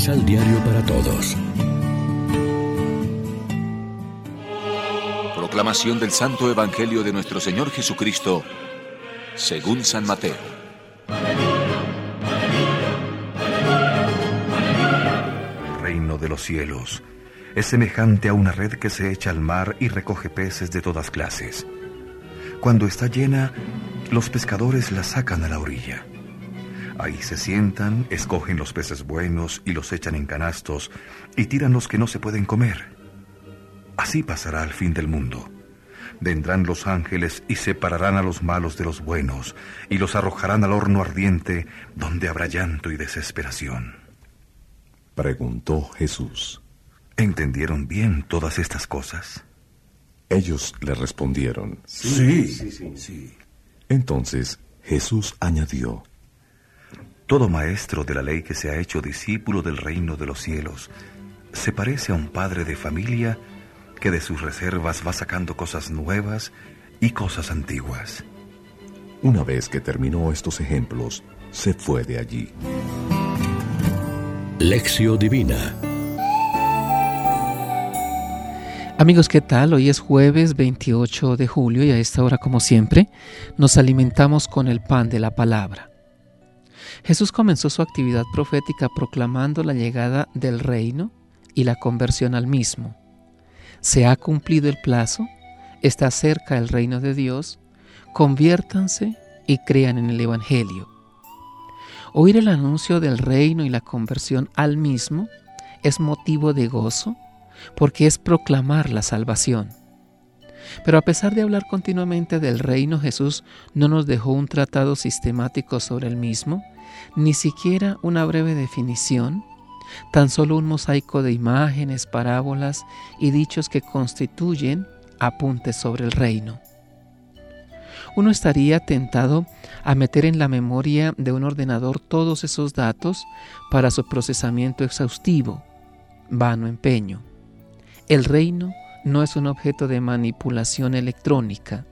Misal Diario para Todos. Proclamación del Santo Evangelio de nuestro Señor Jesucristo, según San Mateo. El reino de los cielos es semejante a una red que se echa al mar y recoge peces de todas clases. Cuando está llena, los pescadores la sacan a la orilla. Ahí se sientan, escogen los peces buenos y los echan en canastos y tiran los que no se pueden comer. Así pasará al fin del mundo. Vendrán los ángeles y separarán a los malos de los buenos y los arrojarán al horno ardiente donde habrá llanto y desesperación. Preguntó Jesús. ¿Entendieron bien todas estas cosas? Ellos le respondieron. Sí, sí, sí. sí. Entonces Jesús añadió. Todo maestro de la ley que se ha hecho discípulo del reino de los cielos se parece a un padre de familia que de sus reservas va sacando cosas nuevas y cosas antiguas. Una vez que terminó estos ejemplos, se fue de allí. Lección Divina Amigos, ¿qué tal? Hoy es jueves 28 de julio y a esta hora, como siempre, nos alimentamos con el pan de la palabra. Jesús comenzó su actividad profética proclamando la llegada del reino y la conversión al mismo. Se ha cumplido el plazo, está cerca el reino de Dios, conviértanse y crean en el Evangelio. Oír el anuncio del reino y la conversión al mismo es motivo de gozo porque es proclamar la salvación. Pero a pesar de hablar continuamente del reino, Jesús no nos dejó un tratado sistemático sobre el mismo, ni siquiera una breve definición, tan solo un mosaico de imágenes, parábolas y dichos que constituyen apuntes sobre el reino. Uno estaría tentado a meter en la memoria de un ordenador todos esos datos para su procesamiento exhaustivo. Vano empeño. El reino no es un objeto de manipulación electrónica.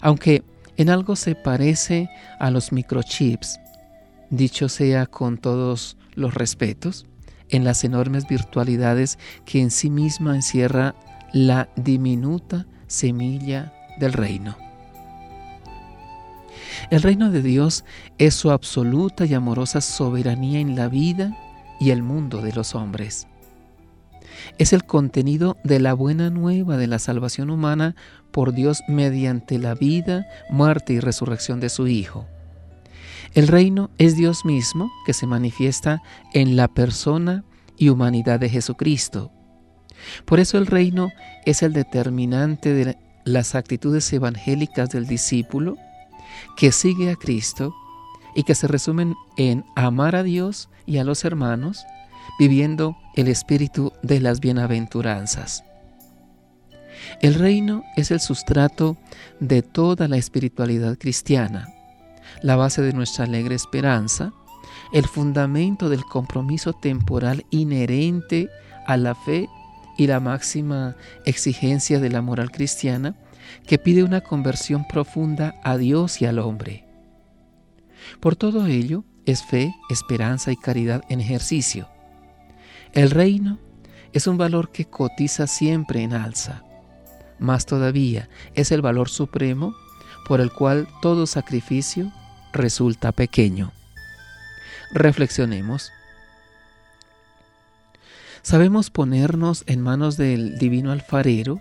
Aunque en algo se parece a los microchips, dicho sea con todos los respetos, en las enormes virtualidades que en sí misma encierra la diminuta semilla del reino. El reino de Dios es su absoluta y amorosa soberanía en la vida y el mundo de los hombres. Es el contenido de la buena nueva de la salvación humana por Dios mediante la vida, muerte y resurrección de su Hijo. El reino es Dios mismo que se manifiesta en la persona y humanidad de Jesucristo. Por eso el reino es el determinante de las actitudes evangélicas del discípulo que sigue a Cristo y que se resumen en amar a Dios y a los hermanos, viviendo el espíritu de las bienaventuranzas. El reino es el sustrato de toda la espiritualidad cristiana la base de nuestra alegre esperanza, el fundamento del compromiso temporal inherente a la fe y la máxima exigencia de la moral cristiana que pide una conversión profunda a Dios y al hombre. Por todo ello es fe, esperanza y caridad en ejercicio. El reino es un valor que cotiza siempre en alza. Más todavía es el valor supremo por el cual todo sacrificio resulta pequeño. Reflexionemos. ¿Sabemos ponernos en manos del divino alfarero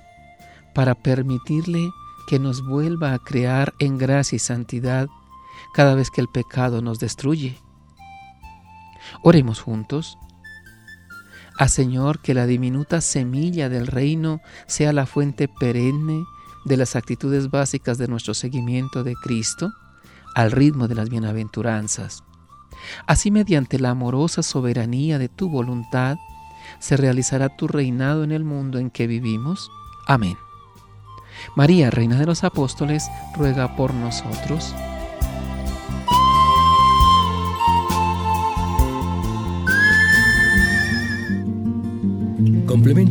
para permitirle que nos vuelva a crear en gracia y santidad cada vez que el pecado nos destruye? Oremos juntos. A Señor, que la diminuta semilla del reino sea la fuente perenne de las actitudes básicas de nuestro seguimiento de Cristo al ritmo de las bienaventuranzas. Así mediante la amorosa soberanía de tu voluntad, se realizará tu reinado en el mundo en que vivimos. Amén. María, Reina de los Apóstoles, ruega por nosotros.